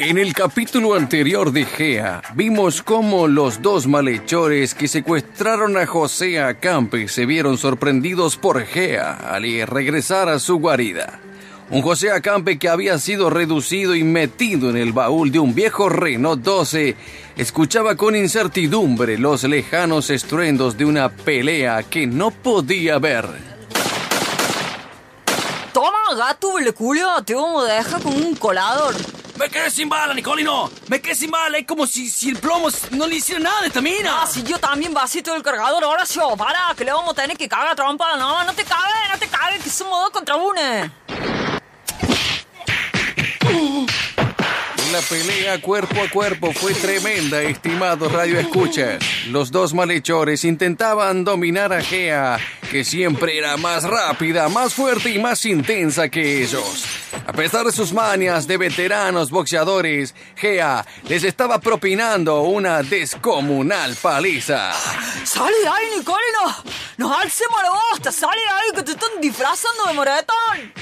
En el capítulo anterior de Gea, vimos cómo los dos malhechores que secuestraron a José Acampe se vieron sorprendidos por Gea al regresar a su guarida. Un José Acampe que había sido reducido y metido en el baúl de un viejo Renault 12 escuchaba con incertidumbre los lejanos estruendos de una pelea que no podía ver. Toma, gato, culo, te vamos a dejar con un colador. Me quedé sin bala, Nicolino. Me quedé sin bala. Es como si, si el plomo no le hiciera nada a esta mina. Ah, si yo también vasito del cargador. Ahora sí, para, que le vamos a tener que cagar trompa. No, no te cagues, no te cagues, que somos dos contra uno. La pelea cuerpo a cuerpo fue tremenda, estimado Radio Escuchas. Los dos malhechores intentaban dominar a Gea, que siempre era más rápida, más fuerte y más intensa que ellos. A pesar de sus manias de veteranos boxeadores, Gea les estaba propinando una descomunal paliza. ¡Sale de ahí, Nicolino! ¡Nos alcemos la bosta! ¡Sale de ahí que te están disfrazando de moretón!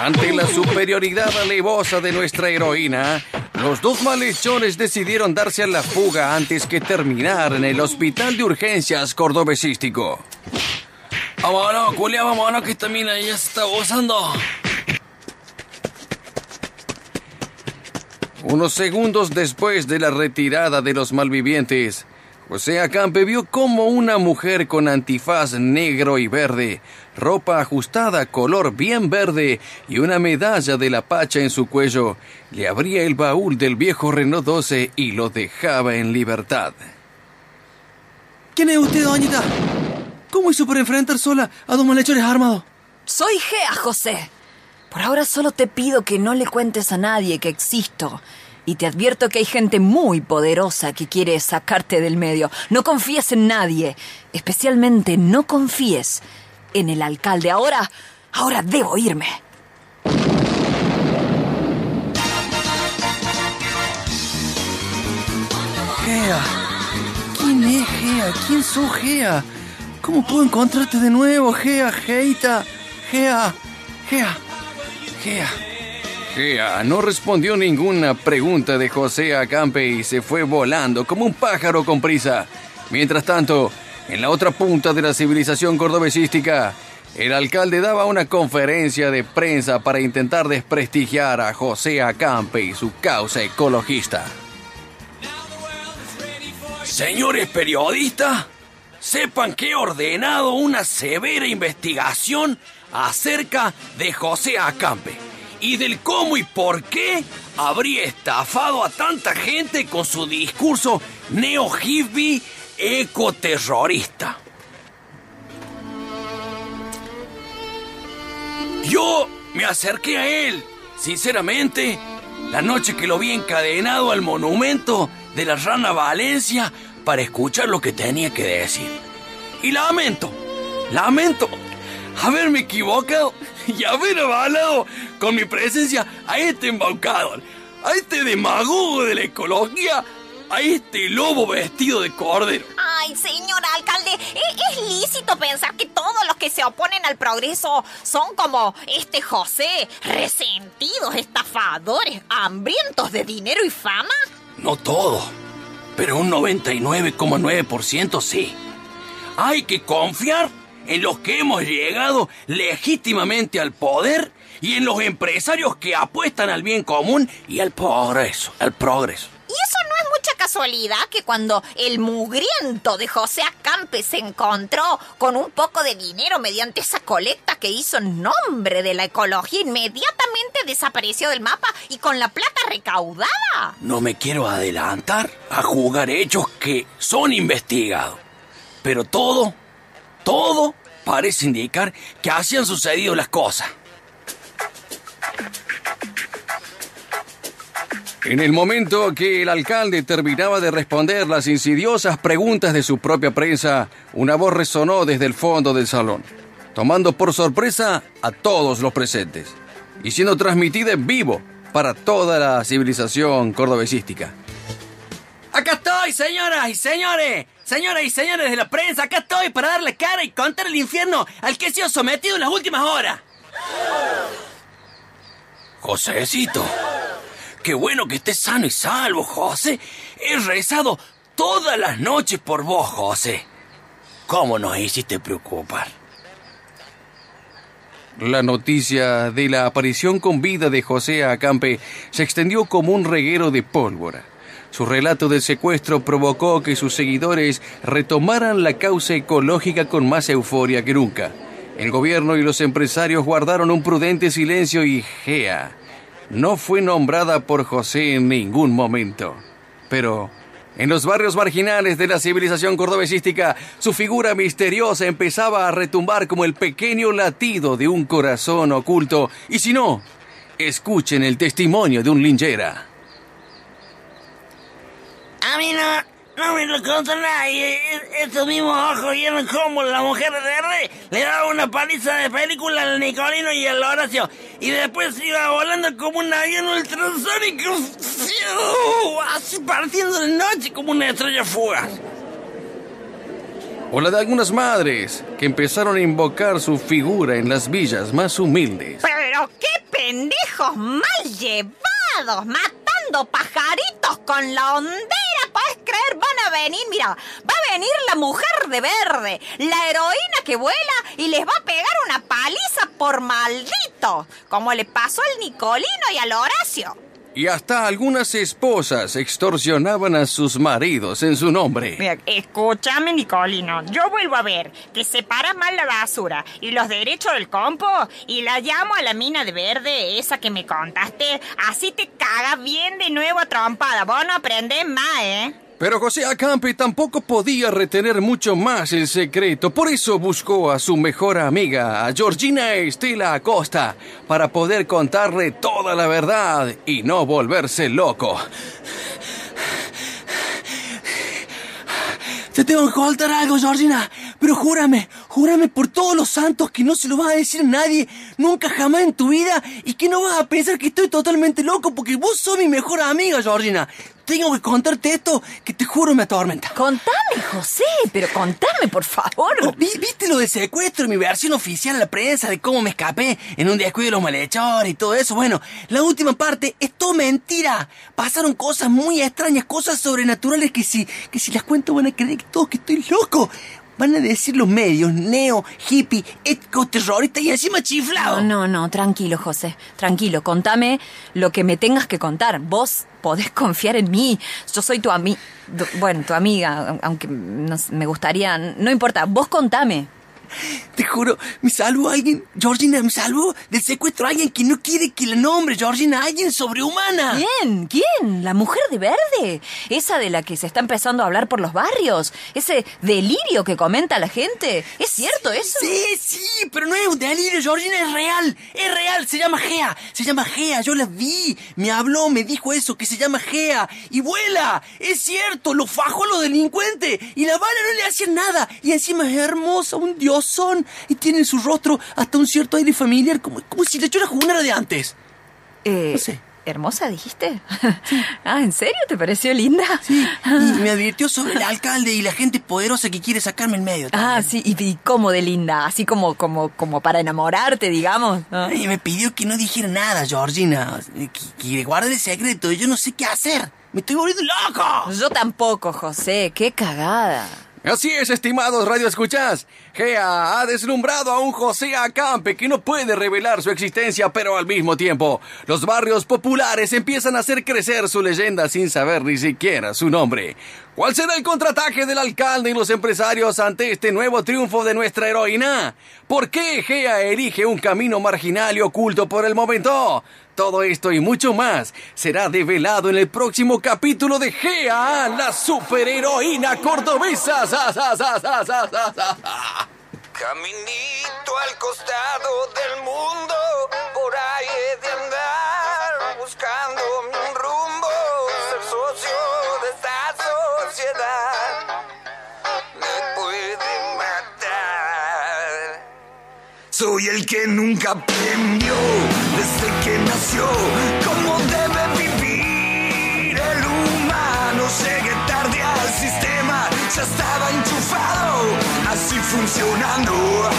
Ante la superioridad alevosa de nuestra heroína, los dos malhechores decidieron darse a la fuga antes que terminar en el hospital de urgencias cordobesístico. Vámonos, culia, vámonos, que esta mina ya se está gozando. Unos segundos después de la retirada de los malvivientes, José Acampe vio como una mujer con antifaz negro y verde, ropa ajustada color bien verde y una medalla de la pacha en su cuello, le abría el baúl del viejo Renault 12 y lo dejaba en libertad. ¿Quién es usted, doñita? ¿Cómo hizo para enfrentar sola a dos malhechores armados? Soy Gea, José. Por ahora solo te pido que no le cuentes a nadie que existo. Y te advierto que hay gente muy poderosa que quiere sacarte del medio. No confíes en nadie. Especialmente no confíes en el alcalde. Ahora, ahora debo irme. Gea. ¿Quién es Gea? ¿Quién sos Gea? ¿Cómo puedo encontrarte de nuevo, Gea? Geita. Gea. Gea. Gea. No respondió ninguna pregunta de José Acampe y se fue volando como un pájaro con prisa. Mientras tanto, en la otra punta de la civilización cordobesística, el alcalde daba una conferencia de prensa para intentar desprestigiar a José Acampe y su causa ecologista. Señores periodistas, sepan que he ordenado una severa investigación acerca de José Acampe y del cómo y por qué habría estafado a tanta gente con su discurso neo-hippie ecoterrorista. Yo me acerqué a él, sinceramente, la noche que lo vi encadenado al monumento de la Rana Valencia para escuchar lo que tenía que decir. Y lamento, lamento haberme equivocado y haber avalado con mi presencia a este embaucador, a este demagogo de la ecología, a este lobo vestido de cordero. Ay, señor alcalde, ¿e- es, lícito pensar que todos los que se oponen al progreso son como este José, resentidos, estafadores, hambrientos de dinero y fama. No todo, pero un 99,9% sí. Hay que confiar en los que hemos llegado legítimamente al poder y en los empresarios que apuestan al bien común y al progreso, al progreso. Y eso no es mucha casualidad que cuando el mugriento de José Acampe se encontró con un poco de dinero mediante esa colecta que hizo en nombre de la ecología, inmediatamente desapareció del mapa y con la plata recaudada. No me quiero adelantar a jugar hechos que son investigados. Pero todo, todo parece indicar que así han sucedido las cosas. En el momento que el alcalde terminaba de responder las insidiosas preguntas de su propia prensa, una voz resonó desde el fondo del salón, tomando por sorpresa a todos los presentes y siendo transmitida en vivo para toda la civilización cordobesística. Acá estoy, señoras y señores, señoras y señores de la prensa, acá estoy para darle cara y contar el infierno al que he sido sometido en las últimas horas. Josécito. Qué bueno que estés sano y salvo, José. He rezado todas las noches por vos, José. ¿Cómo nos hiciste preocupar? La noticia de la aparición con vida de José Acampe se extendió como un reguero de pólvora. Su relato del secuestro provocó que sus seguidores retomaran la causa ecológica con más euforia que nunca. El gobierno y los empresarios guardaron un prudente silencio y Gea no fue nombrada por José en ningún momento. Pero en los barrios marginales de la civilización cordobesística, su figura misteriosa empezaba a retumbar como el pequeño latido de un corazón oculto. Y si no, escuchen el testimonio de un linchera. A mí no, no me lo contó nadie. Estos mismos ojos vieron como la mujer de verde le daba una paliza de película al Nicolino y al Horacio. Y después iba volando como un avión ultrasónico. Así partiendo de noche como una estrella fugaz. O la de algunas madres que empezaron a invocar su figura en las villas más humildes. Pero qué pendejos mal llevados, matando pajaritos con la puedes creer? Van a venir, mira, va a venir la mujer de verde, la heroína que vuela y les va a pegar una paliza por maldito, como le pasó al Nicolino y al Horacio. Y hasta algunas esposas extorsionaban a sus maridos en su nombre. Mira, escúchame, Nicolino. Yo vuelvo a ver que separas mal la basura y los derechos del compo y la llamo a la mina de verde, esa que me contaste. Así te cagas bien de nuevo a trompada. Vos no aprendés más, ¿eh? Pero José Acampe tampoco podía retener mucho más el secreto, por eso buscó a su mejor amiga, a Georgina Estela Acosta, para poder contarle toda la verdad y no volverse loco. Te tengo que contar algo, Georgina. Pero júrame, júrame por todos los santos que no se lo vas a decir a nadie, nunca jamás en tu vida, y que no vas a pensar que estoy totalmente loco porque vos sos mi mejor amiga, Georgina. Tengo que contarte esto que te juro me atormenta. Contame, José, pero contame, por favor. Oh, ¿vi- ¿Viste lo del secuestro, mi versión oficial en la prensa de cómo me escapé en un descuido de los malhechores y todo eso? Bueno, la última parte es todo mentira. Pasaron cosas muy extrañas, cosas sobrenaturales que si, que si las cuento van a creer que todo que estoy loco. Van a decir los medios, neo, hippie, ético, terrorista y encima chiflado. No, no, no, tranquilo, José. Tranquilo, contame lo que me tengas que contar. Vos podés confiar en mí. Yo soy tu amiga. Bueno, tu amiga, aunque me gustaría. No importa, vos contame. Te juro, me salvó alguien, Georgina, me salvó del secuestro alguien que no quiere que la nombre, Georgina, alguien sobrehumana. ¿Quién? ¿Quién? ¿La mujer de verde? ¿Esa de la que se está empezando a hablar por los barrios? ¿Ese delirio que comenta la gente? ¿Es cierto eso? Sí, sí, pero no es un delirio, Georgina, es real, es real, se llama Gea, se llama Gea, yo la vi, me habló, me dijo eso, que se llama Gea, y vuela, es cierto, lo fajó a los delincuentes, y la bala no le hacía nada, y encima es hermosa, un diosón, y tiene en su rostro hasta un cierto aire familiar, como, como si le echara una de antes. Eh, No sé. ¿Hermosa dijiste? ah, ¿en serio te pareció linda? Sí, y me advirtió sobre el alcalde y la gente poderosa que quiere sacarme el medio. Ah, sí, y, y cómo de linda, así como, como, como para enamorarte, digamos. Y me pidió que no dijera nada, Georgina. Que, que guarde el secreto. Yo no sé qué hacer. Me estoy volviendo loco. Yo tampoco, José, qué cagada. Así es, estimados radioescuchas. Gea ha deslumbrado a un José Acampe que no puede revelar su existencia, pero al mismo tiempo, los barrios populares empiezan a hacer crecer su leyenda sin saber ni siquiera su nombre. ¿Cuál será el contraataque del alcalde y los empresarios ante este nuevo triunfo de nuestra heroína? ¿Por qué Gea elige un camino marginal y oculto por el momento? Todo esto y mucho más será develado en el próximo capítulo de Gea, la superheroína cordobesa. Sa, sa, sa, sa, sa, sa, sa. Caminito al costado del mundo, por ahí he de andar buscando un rumbo, Soy el que nunca aprendió desde que nació cómo debe vivir el humano. Llegué tarde al sistema, ya estaba enchufado, así funcionando.